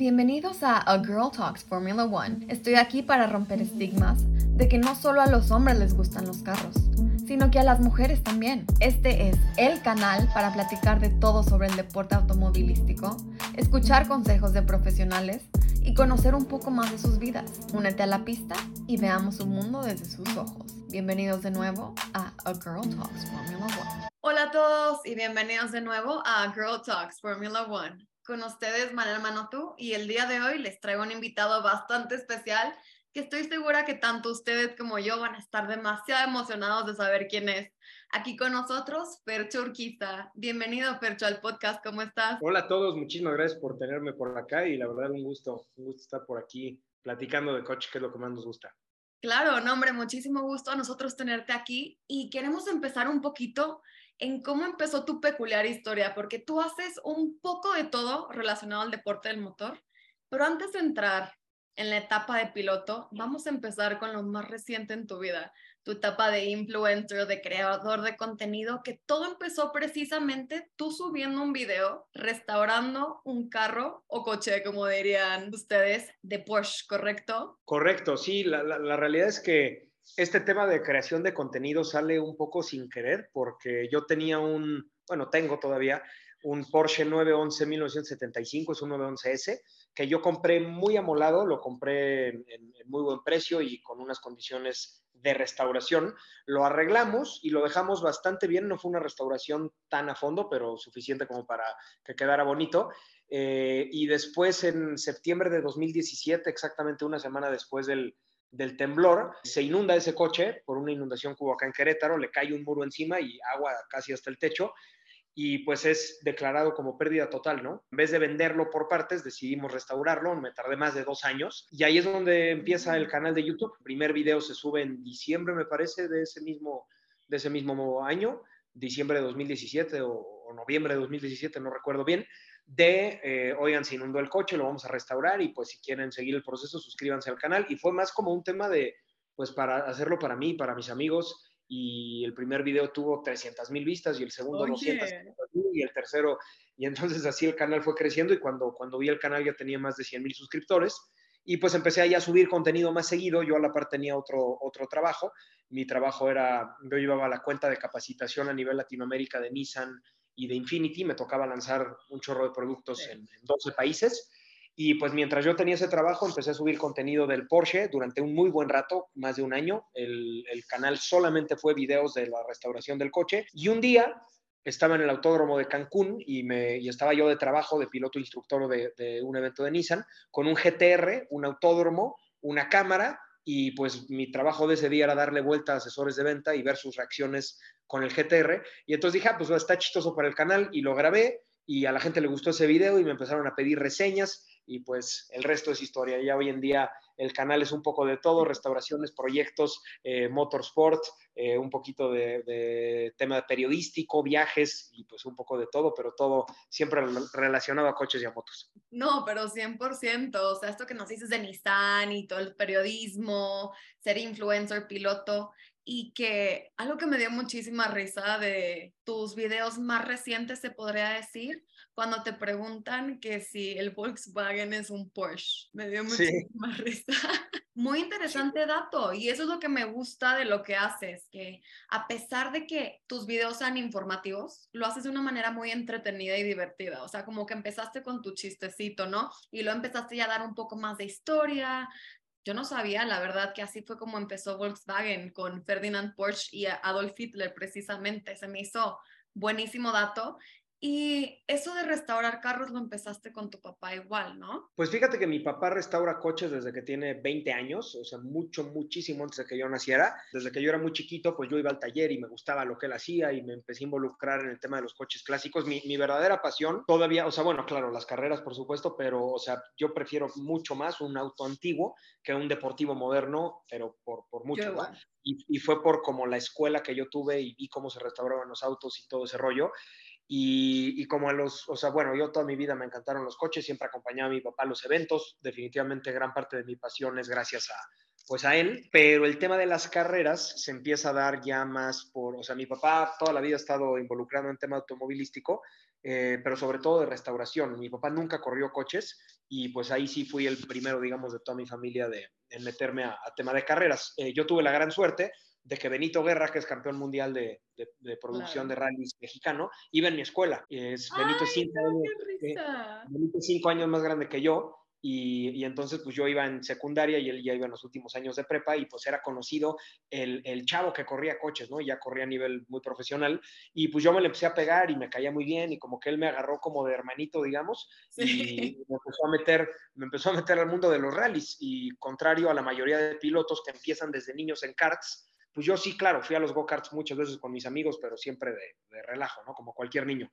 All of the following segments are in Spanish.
Bienvenidos a A Girl Talks Formula One. Estoy aquí para romper estigmas de que no solo a los hombres les gustan los carros, sino que a las mujeres también. Este es el canal para platicar de todo sobre el deporte automovilístico, escuchar consejos de profesionales y conocer un poco más de sus vidas. Únete a la pista y veamos su mundo desde sus ojos. Bienvenidos de nuevo a A Girl Talks Formula One. Hola a todos y bienvenidos de nuevo a Girl Talks Formula One con ustedes Manel Manotú y el día de hoy les traigo un invitado bastante especial que estoy segura que tanto ustedes como yo van a estar demasiado emocionados de saber quién es. Aquí con nosotros, Percho Urquiza. Bienvenido, Percho, al podcast. ¿Cómo estás? Hola a todos, muchísimas gracias por tenerme por acá y la verdad un gusto, un gusto estar por aquí platicando de coche, que es lo que más nos gusta. Claro, no, hombre, muchísimo gusto a nosotros tenerte aquí y queremos empezar un poquito en cómo empezó tu peculiar historia, porque tú haces un poco de todo relacionado al deporte del motor, pero antes de entrar en la etapa de piloto, vamos a empezar con lo más reciente en tu vida, tu etapa de influencer, de creador de contenido, que todo empezó precisamente tú subiendo un video restaurando un carro o coche, como dirían ustedes, de Porsche, ¿correcto? Correcto, sí, la, realidad es que este tema de creación de contenido sale un poco sin querer porque yo tenía un, bueno, tengo todavía un Porsche 911 1975, es un 911S, que yo compré muy amolado, lo compré en, muy buen precio y con unas condiciones de restauración. Lo arreglamos y lo dejamos bastante bien, no fue una restauración tan a fondo, pero suficiente como para que quedara bonito. Eh, y después, en septiembre de 2017, exactamente una semana después del, del temblor, se inunda ese coche por una inundación acá en Querétaro, le cae un muro encima y agua casi hasta el techo y pues es declarado como pérdida total, ¿no? En vez de venderlo por partes, decidimos restaurarlo, me tardé más de dos años y ahí es donde empieza el canal de YouTube. Primer video se sube en diciembre, me parece, de ese mismo, de ese mismo año, diciembre de 2017 o, o noviembre de 2017, no recuerdo bien de, eh, oigan, se inundó el coche, lo vamos a restaurar y pues si quieren seguir el proceso, suscríbanse al canal. Y fue más como un tema de, pues para hacerlo para mí, para mis amigos. Y el primer video tuvo 300 mil vistas y el segundo 200 mil y el tercero. Y entonces así el canal fue creciendo y cuando, cuando vi el canal ya tenía más de 100 mil suscriptores. Y pues empecé ahí a subir contenido más seguido. Yo a la par tenía otro, otro trabajo. Mi trabajo era, yo llevaba la cuenta de capacitación a nivel Latinoamérica de Nissan, y de Infinity me tocaba lanzar un chorro de productos en, 12 países. Y pues mientras yo tenía ese trabajo, empecé a subir contenido del Porsche durante un muy buen rato, más de un año. El, canal solamente fue videos de la restauración del coche. Y un día estaba en el autódromo de Cancún y, me, y estaba yo de trabajo de piloto instructor de, de un evento de Nissan con un GTR, un autódromo, una cámara y pues mi trabajo de ese día era darle vuelta a asesores de venta y ver sus reacciones con el GTR. Y entonces dije, ah, pues está chistoso para el canal y lo grabé y a la gente le gustó ese video y me empezaron a pedir reseñas y pues el resto es historia. Ya hoy en día el canal es un poco de todo, restauraciones, proyectos, eh, motorsport, eh, un poquito de, tema periodístico, viajes y pues un poco de todo, pero todo siempre relacionado a coches y a motos. No, pero 100%, o sea, esto que nos dices de Nissan y todo el periodismo, ser influencer, piloto, y que algo que me dio muchísima risa de tus videos más recientes, se podría decir, cuando te preguntan que si el Volkswagen es un Porsche. Me dio muchísima risa. Muy interesante dato y eso es lo que me gusta de lo que haces, que a pesar de que tus videos sean informativos, lo haces de una manera muy entretenida y divertida. O sea, como que empezaste con tu chistecito, ¿no? Y lo empezaste ya a dar un poco más de historia, yo no sabía, la verdad, que así fue como empezó Volkswagen con Ferdinand Porsche y Adolf Hitler, precisamente. Se me hizo buenísimo dato. Y eso de restaurar carros lo empezaste con tu papá igual, ¿no? Pues fíjate que mi papá restaura coches desde que tiene 20 años, o sea, mucho, muchísimo antes de que yo naciera. Desde que yo era muy chiquito, pues yo iba al taller y me gustaba lo que él hacía y me empecé a involucrar en el tema de los coches clásicos. Mi, mi verdadera pasión todavía, o sea, bueno, claro, las carreras, por supuesto, pero, o sea, yo prefiero mucho más un auto antiguo que un deportivo moderno, pero por, por mucho, ¿no? Y, y fue por como la escuela que yo tuve y vi cómo se restauraban los autos y todo ese rollo. Y, como a los, o sea, bueno, yo toda mi vida me encantaron los coches, siempre acompañaba a mi papá a los eventos, definitivamente gran parte de mi pasión es gracias a, pues a él, pero el tema de las carreras se empieza a dar ya más por, o sea, mi papá toda la vida ha estado involucrado en tema automovilístico eh, pero sobre todo de restauración. Mi papá nunca corrió coches y pues ahí sí fui el primero, digamos, de toda mi familia de, en meterme a, tema de carreras. Eh, yo tuve la gran suerte de que Benito Guerra, que es campeón mundial de, producción de rallies mexicano, iba en mi escuela. Es, Benito, es cinco eh, Benito es cinco años más grande que yo y, entonces pues yo iba en secundaria y él ya iba en los últimos años de prepa y pues era conocido el, el, chavo que corría coches, ¿no? Ya corría a nivel muy profesional y pues yo me le empecé a pegar y me caía muy bien y como que él me agarró como de hermanito, digamos, y me empezó a meter, me empezó a meter al mundo de los rallies y contrario a la mayoría de pilotos que empiezan desde niños en karts, pues yo sí, claro, fui a los go-karts muchas veces con mis amigos, pero siempre de, de relajo, ¿no? Como cualquier niño.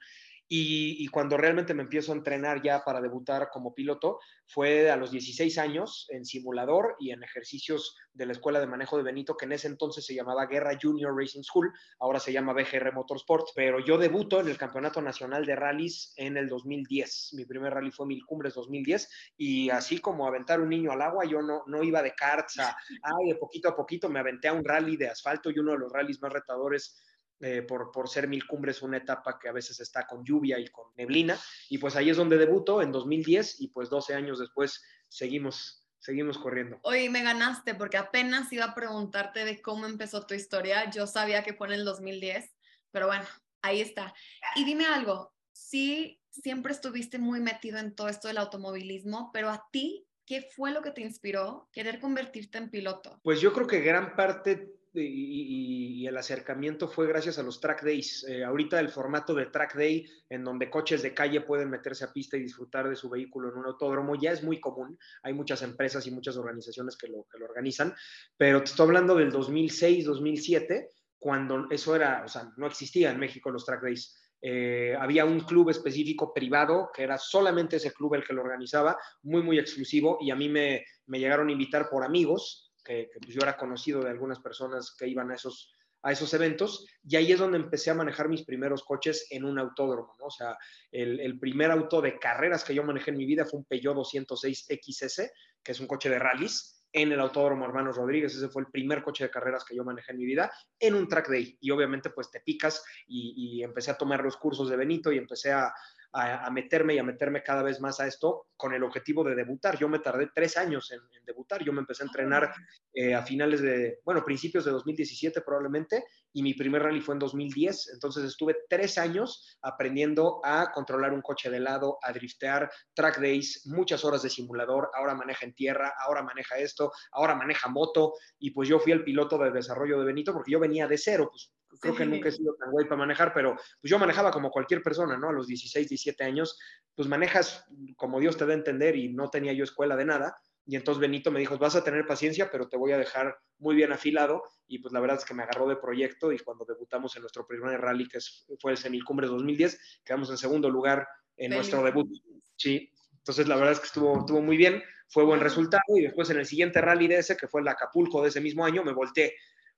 Y, cuando realmente me empiezo a entrenar ya para debutar como piloto, fue a los 16 años en simulador y en ejercicios de la Escuela de Manejo de Benito, que en ese entonces se llamaba Guerra Junior Racing School, ahora se llama BGR Motorsport, pero yo debuto en el Campeonato Nacional de Rallys en el 2010. Mi primer rally fue Mil Cumbres 2010 y así como aventar un niño al agua, yo no, no iba de karts ay, de poquito a poquito me aventé a un rally de asfalto y uno de los rallies más retadores eh, por, por, ser Mil Cumbres una etapa que a veces está con lluvia y con neblina. Y pues ahí es donde debuto en 2010 y pues 12 años después seguimos, seguimos corriendo. Oye, me ganaste porque apenas iba a preguntarte de cómo empezó tu historia. Yo sabía que fue en el 2010, pero bueno, ahí está. Y dime algo, sí, siempre estuviste muy metido en todo esto del automovilismo, pero a ti, ¿qué fue lo que te inspiró querer convertirte en piloto? Pues yo creo que gran parte y, el acercamiento fue gracias a los track days. Eh, ahorita el formato de track day, en donde coches de calle pueden meterse a pista y disfrutar de su vehículo en un autódromo, ya es muy común. Hay muchas empresas y muchas organizaciones que lo, organizan, pero te estoy hablando del 2006, 2007, cuando eso era, o sea, no existía en México los track days. Eh, había un club específico privado, que era solamente ese club el que lo organizaba, muy, muy exclusivo, y a mí me llegaron a invitar por amigos que, pues, yo era conocido de algunas personas que iban a esos, a esos eventos, y ahí es donde empecé a manejar mis primeros coches en un autódromo, ¿no? O sea, el, el primer auto de carreras que yo manejé en mi vida fue un Peugeot 206 XS, que es un coche de rallies, en el Autódromo Hermanos Rodríguez. Ese fue el primer coche de carreras que yo manejé en mi vida en un track day. Y obviamente pues te picas y, y empecé a tomar los cursos de Benito y empecé a, a, meterme y a meterme cada vez más a esto con el objetivo de debutar. Yo me tardé tres años en, debutar. Yo me empecé a entrenar eh, a finales de, bueno, principios de 2017 probablemente, y mi primer rally fue en 2010. Entonces estuve tres años aprendiendo a controlar un coche de lado, a driftear, track days, muchas horas de simulador. Ahora maneja en tierra, ahora maneja esto, ahora maneja moto. Y pues yo fui el piloto de desarrollo de Benito porque yo venía de cero. Pues creo que nunca he sido tan guay para manejar, pero pues yo manejaba como cualquier persona, ¿no? A los 16, 17 años, pues manejas como Dios te da a entender y no tenía yo escuela de nada. Y entonces Benito me dijo, vas a tener paciencia, pero te voy a dejar muy bien afilado. Y pues la verdad es que me agarró de proyecto y cuando debutamos en nuestro primer rally, que fue el Semilcumbres 2010, quedamos en segundo lugar en nuestro debut. Sí, entonces la verdad es que estuvo, estuvo muy bien, fue buen resultado y después en el siguiente rally de ese, que fue el Acapulco de ese mismo año, me volteé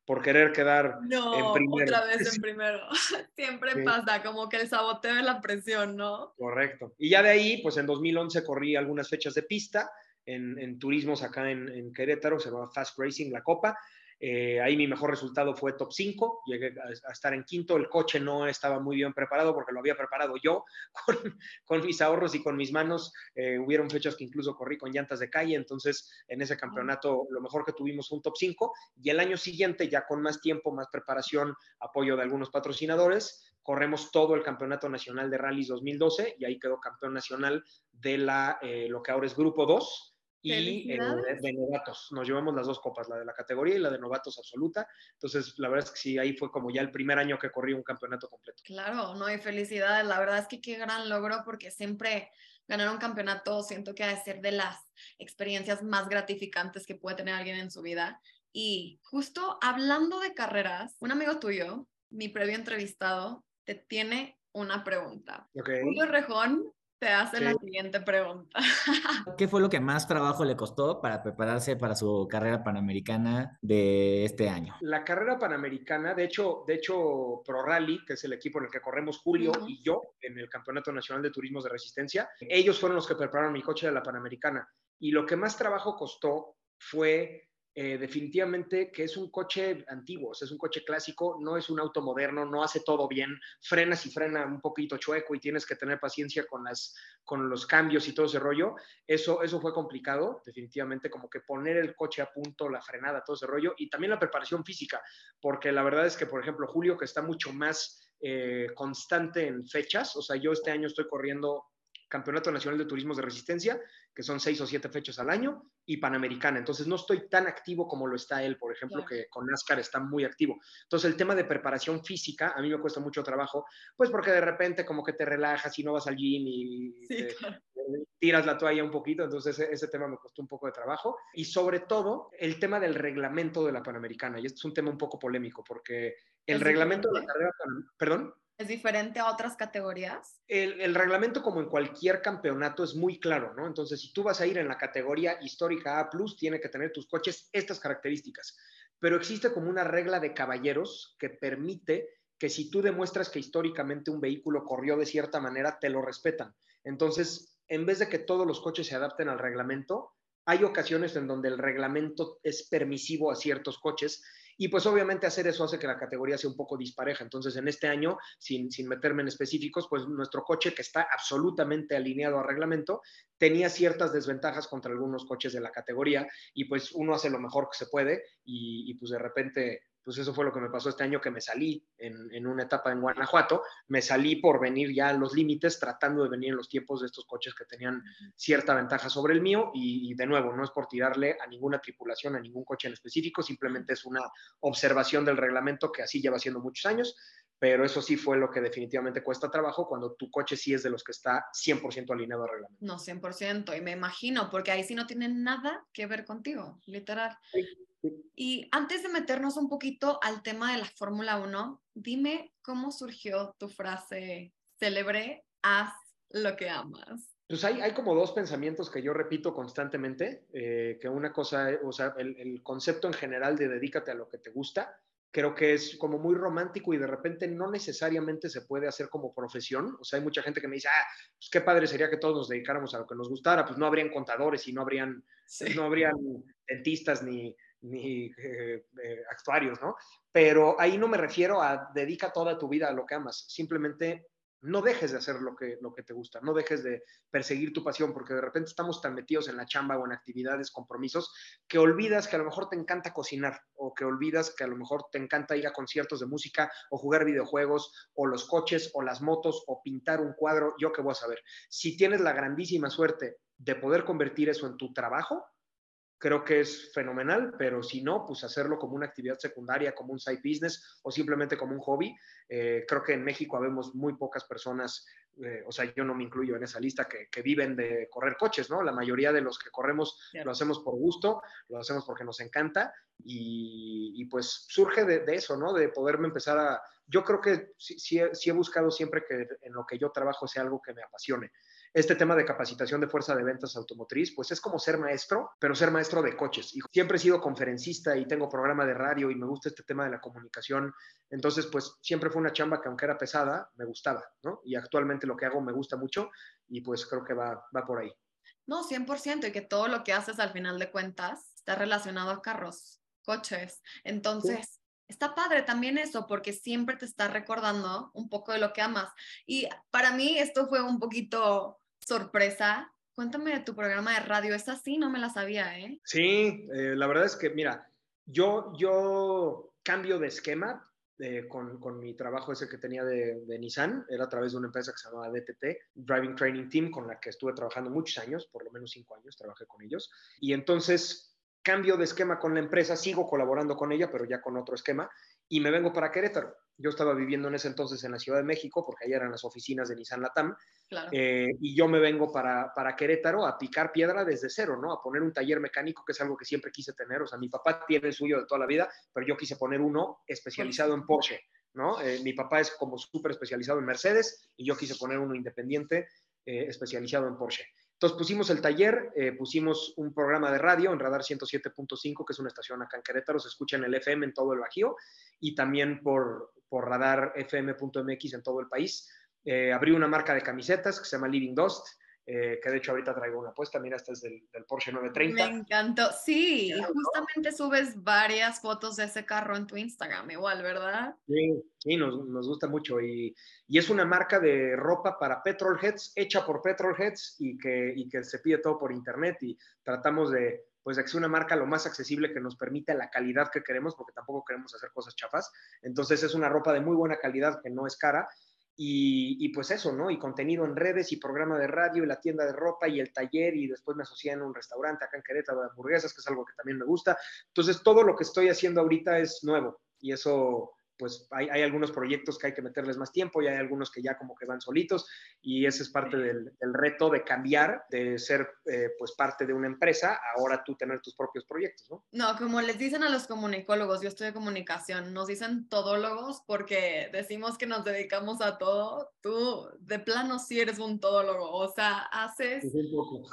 por querer quedar en primero. otra vez en primero. Siempre pasa, como que el saboteo de la presión, ¿no? Correcto. Y ya de ahí, pues en 2011 corrí algunas fechas de pista en, en turismos acá en, en Querétaro, se llama Fast Racing, la Copa, eh, ahí mi mejor resultado fue top 5, llegué a, estar en quinto, el coche no estaba muy bien preparado porque lo había preparado yo con, mis ahorros y con mis manos. Eh, hubieron fechas que incluso corrí con llantas de calle, entonces en ese campeonato lo mejor que tuvimos fue un top 5 y el año siguiente ya con más tiempo, más preparación, apoyo de algunos patrocinadores, corremos todo el Campeonato Nacional de Rallys 2012 y ahí quedó campeón nacional de la, eh, lo que ahora es Grupo 2 y de novatos. Nos llevamos las dos copas, la de la categoría y la de novatos absoluta. Entonces, la verdad es que sí, ahí fue como ya el primer año que corrí un campeonato completo. Claro, no, hay felicidades. La verdad es que qué gran logro porque siempre ganar un campeonato siento que ha de ser de las experiencias más gratificantes que puede tener alguien en su vida. Y justo hablando de carreras, un amigo tuyo, mi previo entrevistado, te tiene una pregunta. Julio Rejón te hace la siguiente pregunta. ¿Qué fue lo que más trabajo le costó para prepararse para su carrera panamericana de este año? La carrera panamericana, de hecho, de hecho Pro Rally, que es el equipo en el que corremos Julio y yo en el Campeonato Nacional de Turismos de Resistencia, ellos fueron los que prepararon mi coche de la panamericana. Y lo que más trabajo costó fue eh, definitivamente que es un coche antiguo, es un coche clásico, no es un auto moderno, no hace todo bien, frenas y frena un poquito chueco y tienes que tener paciencia con, las, con los cambios y todo ese rollo. Eso, eso fue complicado, definitivamente, como que poner el coche a punto, la frenada, todo ese rollo, y también la preparación física, porque la verdad es que, por ejemplo, Julio, que está mucho más eh, constante en fechas, o sea, yo este año estoy corriendo Campeonato Nacional de Turismos de Resistencia, que son seis o siete fechas al año, y Panamericana. Entonces no estoy tan activo como lo está él, por ejemplo, que con NASCAR está muy activo. Entonces el tema de preparación física a mí me cuesta mucho trabajo, pues porque de repente como que te relajas y no vas al gym y tiras la toalla un poquito, entonces ese, ese, tema me costó un poco de trabajo. Y sobre todo el tema del reglamento de la Panamericana, y este es un tema un poco polémico, porque el reglamento de la carrera, perdón. ¿Es diferente a otras categorías? El, reglamento, como en cualquier campeonato, es muy claro, ¿no? Entonces, si tú vas a ir en la categoría histórica A, tiene que tener tus coches estas características. Pero existe como una regla de caballeros que permite que si tú demuestras que históricamente un vehículo corrió de cierta manera, te lo respetan. Entonces, en vez de que todos los coches se adapten al reglamento, hay ocasiones en donde el reglamento es permisivo a ciertos coches y pues obviamente hacer eso hace que la categoría sea un poco dispareja. Entonces, en este año, sin, sin meterme en específicos, pues nuestro coche, que está absolutamente alineado al reglamento, tenía ciertas desventajas contra algunos coches de la categoría y pues uno hace lo mejor que se puede y, y pues de repente pues eso fue lo que me pasó este año que me salí en, una etapa en Guanajuato, me salí por venir ya a los límites, tratando de venir en los tiempos de estos coches que tenían cierta ventaja sobre el mío. Y, de nuevo, no es por tirarle a ninguna tripulación, a ningún coche en específico, simplemente es una observación del reglamento que así lleva siendo muchos años, pero eso sí fue lo que definitivamente cuesta trabajo cuando tu coche sí es de los que está 100% alineado al reglamento. No, 100%, y me imagino, porque ahí sí no tiene nada que ver contigo, literal. Y antes de meternos un poquito al tema de la Fórmula 1, dime cómo surgió tu frase célebre, haz lo que amas. Pues hay, hay como dos pensamientos que yo repito constantemente, eh, que una cosa, o sea, el, el, concepto en general de dedícate a lo que te gusta, creo que es como muy romántico y de repente no necesariamente se puede hacer como profesión. O sea, hay mucha gente que me dice, ah, pues qué padre sería que todos nos dedicáramos a lo que nos gustara, pues no habrían contadores y no habrían, no habrían dentistas ni, ni eh, eh, actuarios, ¿no? Pero ahí no me refiero a dedica toda tu vida a lo que amas, simplemente no dejes de hacer lo que, lo que te gusta, no dejes de perseguir tu pasión, porque de repente estamos tan metidos en la chamba o en actividades, compromisos, que olvidas que a lo mejor te encanta cocinar, o que olvidas que a lo mejor te encanta ir a conciertos de música, o jugar videojuegos, o los coches, o las motos, o pintar un cuadro, yo qué voy a saber. Si tienes la grandísima suerte de poder convertir eso en tu trabajo, creo que es fenomenal, pero si no, pues hacerlo como una actividad secundaria, como un side business o simplemente como un hobby. Eh, creo que en México habemos muy pocas personas, eh, o sea, yo no me incluyo en esa lista, que, viven de correr coches, ¿no? La mayoría de los que corremos lo hacemos por gusto, lo hacemos porque nos encanta y, pues surge de, eso, ¿no? De poderme empezar a... Yo creo que sí, sí he buscado siempre que en lo que yo trabajo sea algo que me apasione este tema de capacitación de fuerza de ventas automotriz, pues es como ser maestro, pero ser maestro de coches. Y siempre he sido conferencista y tengo programa de radio y me gusta este tema de la comunicación. Entonces, pues siempre fue una chamba que aunque era pesada, me gustaba, ¿no? Y actualmente lo que hago me gusta mucho y pues creo que va, va por ahí. No, 100%, y que todo lo que haces al final de cuentas está relacionado a carros, coches. Entonces, está padre también eso, porque siempre te está recordando un poco de lo que amas. Y para mí esto fue un poquito sorpresa. Cuéntame de tu programa de radio, es así, no me la sabía, ¿eh? Sí, eh, la verdad es que, mira, yo, yo cambio de esquema eh, con, con, mi trabajo ese que tenía de, de, Nissan, era a través de una empresa que se llamaba DTT, Driving Training Team, con la que estuve trabajando muchos años, por lo menos cinco años trabajé con ellos. Y entonces cambio de esquema con la empresa, sigo colaborando con ella, pero ya con otro esquema, y me vengo para Querétaro. Yo estaba viviendo en ese entonces en la Ciudad de México, porque allá eran las oficinas de Nissan Latam, eh, y yo me vengo para, para Querétaro a picar piedra desde cero, ¿no? A poner un taller mecánico, que es algo que siempre quise tener. O sea, mi papá tiene el suyo de toda la vida, pero yo quise poner uno especializado en Porsche, ¿no? Eh, mi papá es como súper especializado en Mercedes y yo quise poner uno independiente eh, especializado en Porsche. Entonces pusimos el taller, eh, pusimos un programa de radio en Radar 107.5, que es una estación acá en Querétaro, se escucha en el FM en todo el Bajío y también por, por Radar FM.mx en todo el país. Eh, abrí una marca de camisetas que se llama Living Dust, eh, que de hecho ahorita traigo una apuesta, mira, esta es del, Porsche 930. Me encantó, sí, justamente subes varias fotos de ese carro en tu Instagram, igual, ¿verdad? Sí, sí, nos, nos gusta mucho y, y, es una marca de ropa para petrolheads, hecha por petrolheads y que, y que se pide todo por internet y tratamos de, pues de que sea una marca lo más accesible que nos permita la calidad que queremos, porque tampoco queremos hacer cosas chafas. Entonces es una ropa de muy buena calidad que no es cara y, pues eso, ¿no? Y contenido en redes y programa de radio y la tienda de ropa y el taller y después me asocié en un restaurante acá en Querétaro de hamburguesas, que es algo que también me gusta. Entonces todo lo que estoy haciendo ahorita es nuevo y eso pues hay, algunos proyectos que hay que meterles más tiempo y hay algunos que ya como que van solitos y ese es parte del, reto de cambiar, de ser eh, pues parte de una empresa, ahora tú tener tus propios proyectos, ¿no? No, como les dicen a los comunicólogos, yo estoy de comunicación, nos dicen todólogos porque decimos que nos dedicamos a todo, tú de plano sí eres un todólogo, o sea, haces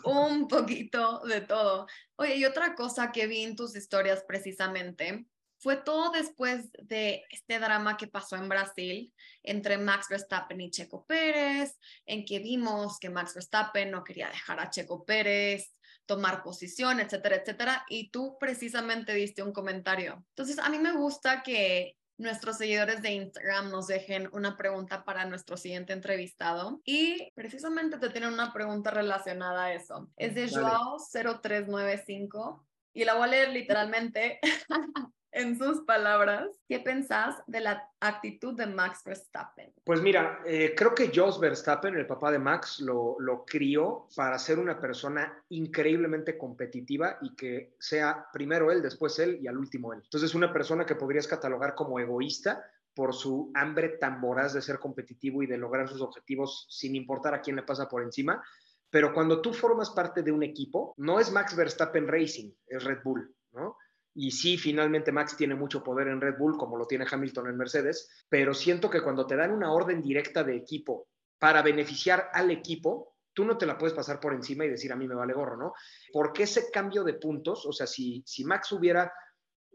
un poquito de todo. Oye, y otra cosa que vi en tus historias precisamente fue todo después de este drama que pasó en Brasil entre Max Verstappen y Checo Pérez, en que vimos que Max Verstappen no quería dejar a Checo Pérez tomar posición, etcétera, etcétera, y tú precisamente diste un comentario. Entonces, a mí me gusta que nuestros seguidores de Instagram nos dejen una pregunta para nuestro siguiente entrevistado y precisamente te tienen una pregunta relacionada a eso. Es de Joao 0395 y la voy a leer literalmente. en sus palabras, ¿qué pensás de la actitud de Max Verstappen? Pues mira, eh, creo que Jos Verstappen, el papá de Max, lo, lo crió para ser una persona increíblemente competitiva y que sea primero él, después él y al último él. Entonces, una persona que podrías catalogar como egoísta, por su hambre tan voraz de ser competitivo y de lograr sus objetivos sin importar a quién le pasa por encima. Pero cuando tú formas parte de un equipo, no es Max Verstappen Racing, es Red Bull, ¿no? Y sí, finalmente Max tiene mucho poder en Red Bull, como lo tiene Hamilton en Mercedes, pero siento que cuando te dan una orden directa de equipo para beneficiar al equipo, tú no te la puedes pasar por encima y decir a mí me vale gorro, ¿no? Porque ese cambio de puntos, o sea, si, si Max hubiera,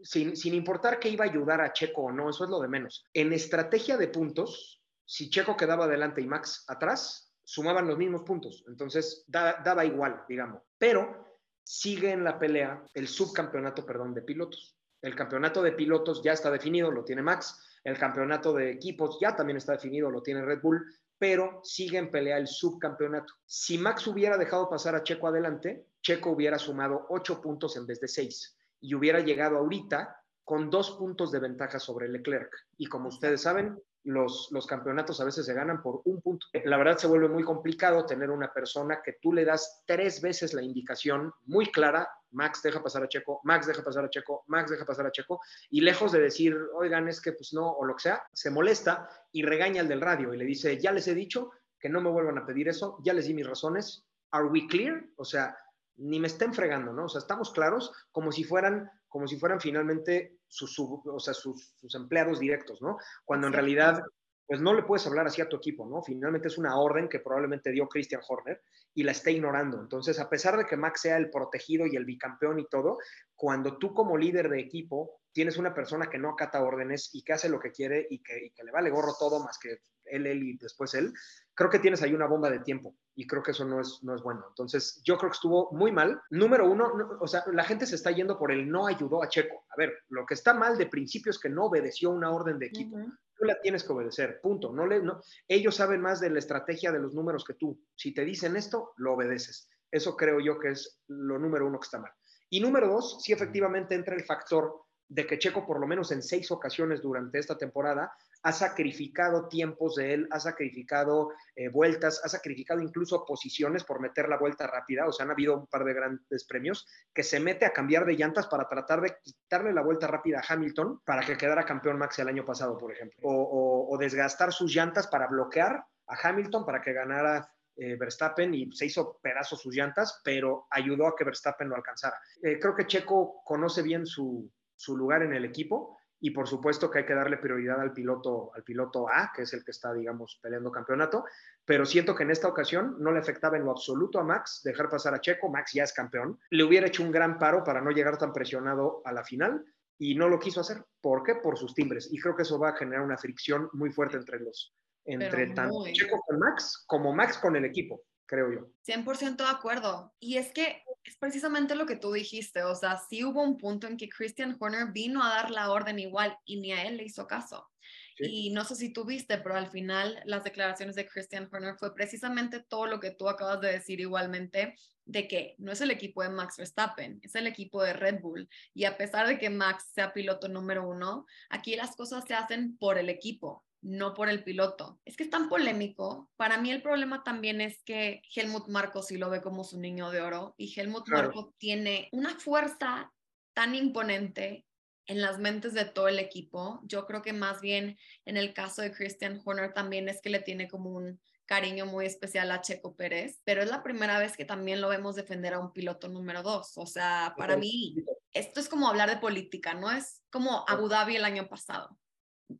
sin, sin importar que iba a ayudar a Checo o no, eso es lo de menos. En estrategia de puntos, si Checo quedaba adelante y Max atrás, sumaban los mismos puntos. Entonces, daba igual, digamos. Pero sigue en la pelea el subcampeonato, perdón, de pilotos. El campeonato de pilotos ya está definido, lo tiene Max. El campeonato de equipos ya también está definido, lo tiene Red Bull, pero sigue en pelea el subcampeonato. Si Max hubiera dejado pasar a Checo adelante, Checo hubiera sumado ocho puntos en vez de seis y hubiera llegado ahorita con dos puntos de ventaja sobre Leclerc. Y como ustedes saben, los, campeonatos a veces se ganan por un punto. La verdad se vuelve muy complicado tener una persona que tú le das tres veces la indicación muy clara, Max deja pasar a Checo, Max deja pasar a Checo, Max deja pasar a Checo, y lejos de decir, oigan, es que pues no, o lo que sea, se molesta y regaña al del radio y le dice, ya les he dicho que no me vuelvan a pedir eso, ya les di mis razones, ¿are we clear? O sea, ni me estén fregando, ¿no? O sea, estamos claros como si fueran como si fueran finalmente sus, o sea, sus, empleados directos, ¿no? Cuando en realidad, pues no le puedes hablar así a tu equipo, ¿no? Finalmente es una orden que probablemente dio Christian Horner y la está ignorando. Entonces, a pesar de que Max sea el protegido y el bicampeón y todo, cuando tú como líder de equipo tienes una persona que no acata órdenes y que hace lo que quiere y que, y que le vale gorro todo más que él, él y después él, creo que tienes ahí una bomba de tiempo y creo que eso no es, no es bueno. Entonces, yo creo que estuvo muy mal. Número uno, o sea, la gente se está yendo por el no ayudó a Checo. A ver, lo que está mal de principio es que no obedeció una orden de equipo. Tú la tienes que obedecer, punto. No le, no, ellos saben más de la estrategia de los números que tú. Si te dicen esto, lo obedeces. Eso creo yo que es lo número uno que está mal. Y número dos, si efectivamente entra el factor de que Checo por lo menos en seis ocasiones durante esta temporada ha sacrificado tiempos de él, ha sacrificado eh, vueltas, ha sacrificado incluso posiciones por meter la vuelta rápida, o sea, han habido un par de grandes premios, que se mete a cambiar de llantas para tratar de quitarle la vuelta rápida a Hamilton para que quedara campeón Max el año pasado, por ejemplo, o, desgastar sus llantas para bloquear a Hamilton para que ganara eh, Verstappen y se hizo pedazo sus llantas, pero ayudó a que Verstappen lo alcanzara. Eh, creo que Checo conoce bien su, su lugar en el equipo y por supuesto que hay que darle prioridad al piloto, al piloto A, que es el que está, digamos, peleando campeonato, pero siento que en esta ocasión no le afectaba en lo absoluto a Max dejar pasar a Checo, Max ya es campeón, le hubiera hecho un gran paro para no llegar tan presionado a la final y no lo quiso hacer. ¿Por qué? Por sus timbres. Y creo que eso va a generar una fricción muy fuerte entre los, entre tanto Checo con Max como Max con el equipo creo yo. 100% de acuerdo. Y es que precisamente lo que tú dijiste, o sea, sí hubo un punto en que Christian Horner vino a dar la orden igual y ni a él le hizo caso. Y no sé si tú viste, pero al final las declaraciones de Christian Horner fue precisamente todo lo que tú acabas de decir igualmente, de que no es el equipo de Max Verstappen, es el equipo de Red Bull. Y a pesar de que Max sea piloto número uno, aquí las cosas se hacen por el equipo, no por el piloto. Es que es tan polémico. Para mí el problema también es que Helmut Marko sí lo ve como su niño de oro y Helmut Marko tiene una fuerza tan imponente en las mentes de todo el equipo. Yo creo que más bien en el caso de Christian Horner también es que le tiene como un cariño muy especial a Checo Pérez, pero es la primera vez que también lo vemos defender a un piloto número dos. O sea, para mí, esto es como hablar de política, ¿no? Es como Abu Dhabi el año pasado.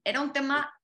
Era un tema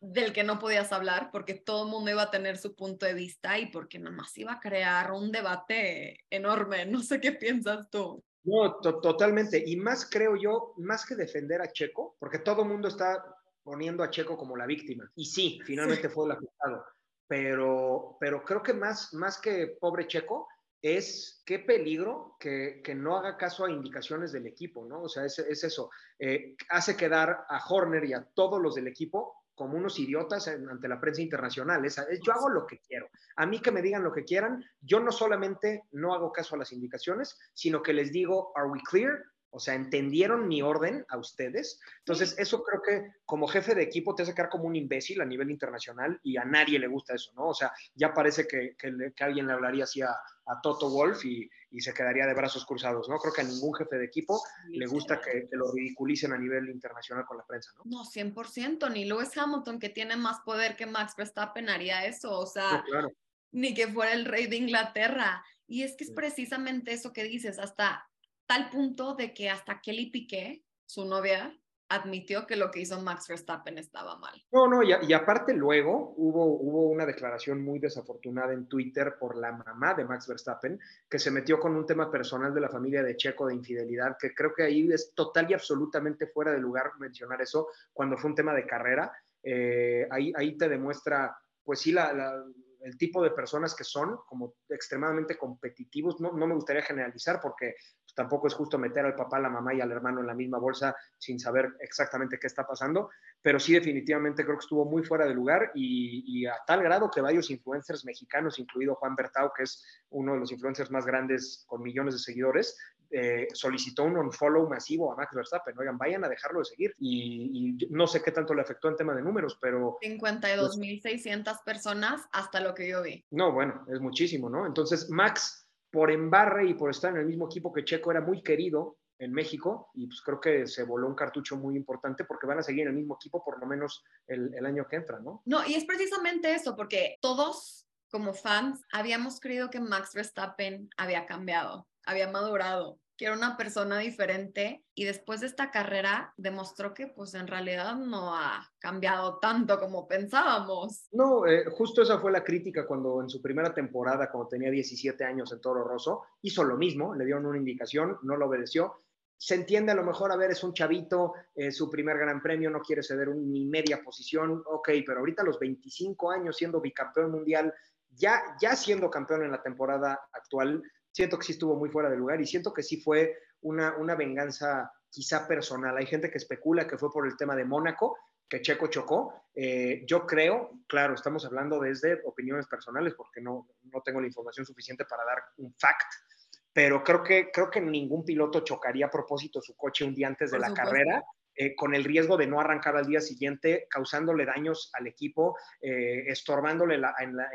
del que no podías hablar porque todo el mundo iba a tener su punto de vista y porque nada más iba a crear un debate enorme. No sé qué piensas tú. No, totalmente. Y más creo yo, más que defender a Checo, porque todo el mundo está poniendo a Checo como la víctima. Y sí, finalmente fue el afectado. Pero, pero creo que más, más que pobre Checo, es qué peligro que, que, no haga caso a indicaciones del equipo, ¿no? O sea, es, es eso. Eh, hace quedar a Horner y a todos los del equipo como unos idiotas ante la prensa internacional. Es, yo hago lo que quiero. A mí que me digan lo que quieran, yo no solamente no hago caso a las indicaciones, sino que les digo, ¿are we clear? O sea, ¿entendieron mi orden a ustedes? Entonces, eso creo que como jefe de equipo te hace quedar como un imbécil a nivel internacional y a nadie le gusta eso, ¿no? O sea, ya parece que, que, alguien le hablaría así a, a Toto Wolf y, y, se quedaría de brazos cruzados, ¿no? Creo que a ningún jefe de equipo le gusta que, lo ridiculicen a nivel internacional con la prensa, ¿no? No, 100%, ni Lewis Hamilton, que tiene más poder que Max Verstappen, haría eso, o sea, ni que fuera el rey de Inglaterra. Y es que es precisamente eso que dices, hasta tal punto de que hasta Kelly Piqué, su novia, admitió que lo que hizo Max Verstappen estaba mal. No, no, y, aparte luego hubo, hubo una declaración muy desafortunada en Twitter por la mamá de Max Verstappen, que se metió con un tema personal de la familia de Checo de infidelidad, que creo que ahí es total y absolutamente fuera de lugar mencionar eso cuando fue un tema de carrera. Eh, ahí, ahí te demuestra, pues sí, la el tipo de personas que son, como extremadamente competitivos. No, no me gustaría generalizar porque pues, tampoco es justo meter al papá, la mamá y al hermano en la misma bolsa sin saber exactamente qué está pasando, pero sí definitivamente creo que estuvo muy fuera de lugar y, y a tal grado que varios influencers mexicanos, incluido Juan Bertao, que es uno de los influencers más grandes con millones de seguidores, eh, solicitó un unfollow masivo a Max Verstappen. Oigan, vayan a dejarlo de seguir. Y, no sé qué tanto le afectó en tema de números, pero... 52.600 personas hasta lo que yo vi. No, bueno, es muchísimo, ¿no? Entonces, Max, por embarre y por estar en el mismo equipo que Checo, era muy querido en México y pues creo que se voló un cartucho muy importante porque van a seguir en el mismo equipo por lo menos el, el año que entra, ¿no? No, y es precisamente eso, porque todos como fans habíamos creído que Max Verstappen había cambiado había madurado, que era una persona diferente y después de esta carrera demostró que pues en realidad no ha cambiado tanto como pensábamos. No, eh, justo esa fue la crítica cuando en su primera temporada, cuando tenía 17 años en Toro Rosso, hizo lo mismo, le dieron una indicación, no lo obedeció. Se entiende a lo mejor, a ver, es un chavito, su primer gran premio, no quiere ceder ni media posición, ok, pero ahorita a los 25 años siendo bicampeón mundial, ya, ya siendo campeón en la temporada actual, siento que sí estuvo muy fuera de lugar y siento que sí fue una, una venganza quizá personal. Hay gente que especula que fue por el tema de Mónaco, que Checo chocó. Eh, yo creo, claro, estamos hablando desde opiniones personales porque no, no tengo la información suficiente para dar un fact, pero creo que, creo que ningún piloto chocaría a propósito su coche un día antes de la carrera eh, con el riesgo de no arrancar al día siguiente, causándole daños al equipo, eh, estorbándole en,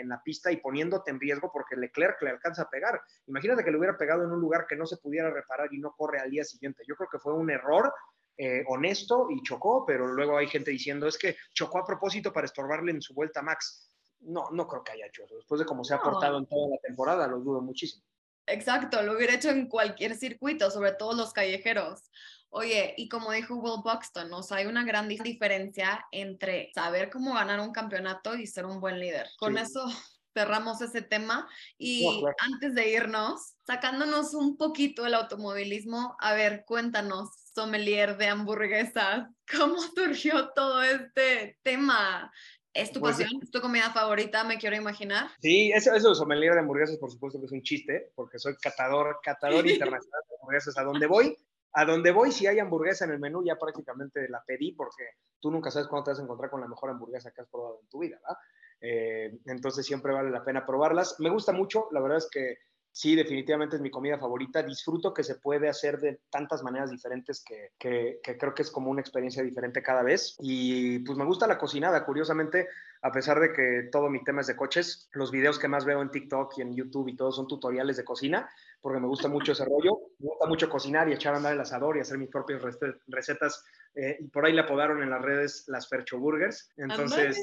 la, pista y poniéndote en riesgo porque Leclerc le alcanza a pegar. Imagínate que le hubiera pegado en un lugar que no se pudiera reparar y no corre al día siguiente. Yo creo que fue un error eh, honesto y chocó, pero luego hay gente diciendo es que chocó a propósito para estorbarle en su vuelta a Max. No, no creo que haya hecho eso. Después de cómo se ha portado en toda la temporada, lo dudo muchísimo. Exacto, lo hubiera hecho en cualquier circuito, sobre todo los callejeros. Oye, y como dijo Will Buxton, o sea, hay una gran diferencia entre saber cómo ganar un campeonato y ser un buen líder. Con eso cerramos ese tema y antes de irnos, sacándonos un poquito el automovilismo, a ver, cuéntanos, sommelier de hamburguesas, ¿cómo surgió todo este tema ¿Es tu Pues, pasión? ¿Es tu comida favorita? Me quiero imaginar. Sí, eso, eso de sommelier de hamburguesas, por supuesto que es un chiste, porque soy catador, catador internacional de hamburguesas. A donde voy, a donde voy, si hay hamburguesa en el menú, ya prácticamente la pedí, porque tú nunca sabes cuándo te vas a encontrar con la mejor hamburguesa que has probado en tu vida, ¿verdad? Eh, entonces siempre vale la pena probarlas. Me gusta mucho, la verdad es que sí, definitivamente es mi comida favorita. Disfruto que se puede hacer de tantas maneras diferentes que, que, que, creo que es como una experiencia diferente cada vez. Y pues me gusta la cocinada. Curiosamente, a pesar de que todo mi tema es de coches, los videos que más veo en TikTok y en YouTube y todo son tutoriales de cocina, porque me gusta mucho ese rollo. Me gusta mucho cocinar y echar a andar el asador y hacer mis propias recetas. Eh, y por ahí le apodaron en las redes las Fercho Burgers. Entonces,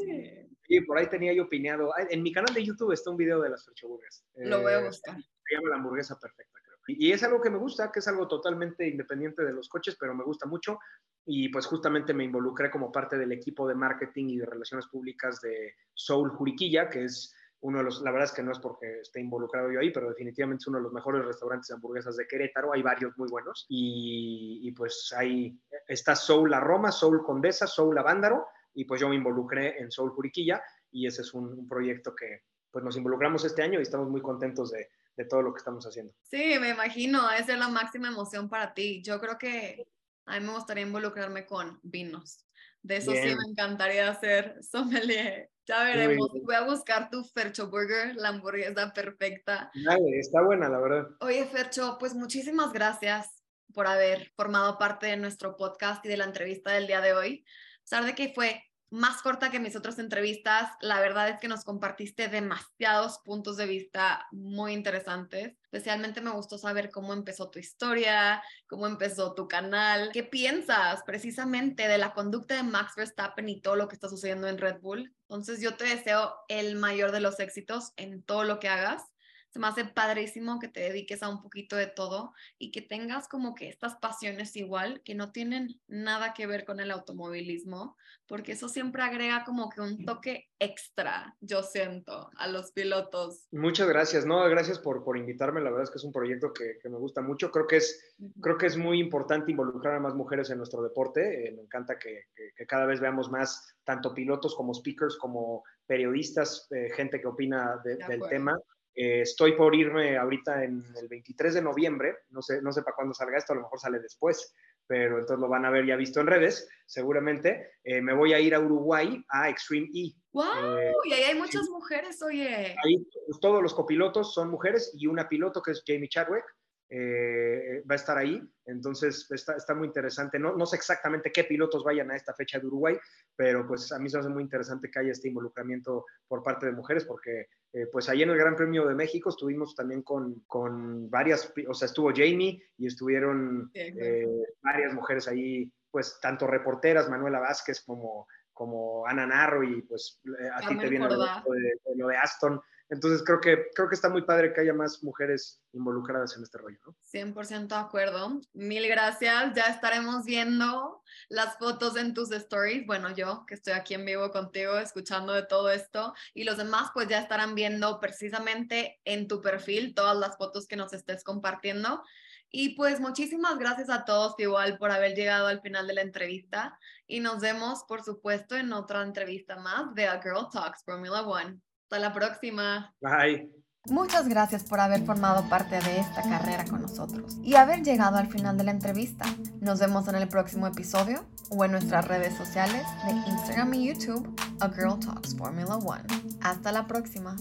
sí, por ahí tenía yo opinado. En mi canal de YouTube está un video de las Fercho Burgers. Lo voy a buscar. Eh, se llama la hamburguesa perfecta, creo. Y, es algo que me gusta, que es algo totalmente independiente de los coches, pero me gusta mucho. Y pues justamente me involucré como parte del equipo de marketing y de relaciones públicas de Soul Juriquilla, que es uno de los, la verdad es que no es porque esté involucrado yo ahí, pero definitivamente es uno de los mejores restaurantes de hamburguesas de Querétaro. Hay varios muy buenos. Y, y pues ahí está Soul La Roma, Soul Condesa, Soul Avándaro. Y pues yo me involucré en Soul Juriquilla y ese es un, un proyecto que pues nos involucramos este año y estamos muy contentos de, de todo lo que estamos haciendo. Sí, me imagino, esa es la máxima emoción para ti. Yo creo que a mí me gustaría involucrarme con vinos. De eso Bien. sí me encantaría hacer sommelier. Ya veremos. Voy a buscar tu Fercho Burger, la hamburguesa perfecta. Dale, está buena, la verdad. Oye, Fercho, pues muchísimas gracias por haber formado parte de nuestro podcast y de la entrevista del día de hoy. A pesar de que fue más corta que mis otras entrevistas. La verdad es que nos compartiste demasiados puntos de vista muy interesantes. Especialmente me gustó saber cómo empezó tu historia, cómo empezó tu canal, qué piensas precisamente de la conducta de Max Verstappen y todo lo que está sucediendo en Red Bull. Entonces yo te deseo el mayor de los éxitos en todo lo que hagas se me hace padrísimo que te dediques a un poquito de todo y que tengas como que estas pasiones igual que no tienen nada que ver con el automovilismo, porque eso siempre agrega como que un toque extra, yo siento, a los pilotos. Muchas gracias, no, gracias por, por invitarme, la verdad es que es un proyecto que, que me gusta mucho, creo que, es, uh -huh. creo que es muy importante involucrar a más mujeres en nuestro deporte, eh, me encanta que, que, que, cada vez veamos más tanto pilotos como speakers, como periodistas, eh, gente que opina de, de del tema. Eh, estoy por irme ahorita en el 23 de noviembre, no sé, no sé para cuándo salga esto, a lo mejor sale después, pero entonces lo van a ver ya visto en redes, seguramente. Eh, me voy a ir a Uruguay, a Extreme E. ¡Wow! Eh, y ahí hay muchas sí. mujeres, oye. Ahí pues, todos los copilotos son mujeres y una piloto que es Jamie Chadwick. Eh, va a estar ahí, entonces está, está muy interesante. No, no, sé exactamente qué pilotos vayan a esta fecha de Uruguay, pero pues a mí se me hace muy interesante que haya este involucramiento por parte de mujeres, porque eh, pues ahí en el Gran Premio de México estuvimos también con, con varias, o sea, estuvo Jamie y estuvieron eh, varias mujeres ahí, pues tanto reporteras, Manuela Vázquez como, como Ana Narro y pues a ti te viene lo de, lo de Aston. Entonces creo que, creo que está muy padre que haya más mujeres involucradas en este rollo, ¿no? 100% de acuerdo. Mil gracias. Ya estaremos viendo las fotos en tus stories. Bueno, yo que estoy aquí en vivo contigo escuchando de todo esto y los demás pues ya estarán viendo precisamente en tu perfil todas las fotos que nos estés compartiendo. Y pues muchísimas gracias a todos igual por haber llegado al final de la entrevista y nos vemos por supuesto en otra entrevista más de A Girl Talks Formula One. Hasta la próxima. Bye. Muchas gracias por haber formado parte de esta carrera con nosotros y haber llegado al final de la entrevista. Nos vemos en el próximo episodio o en nuestras redes sociales de Instagram y YouTube, A Girl Talks Formula One. Hasta la próxima.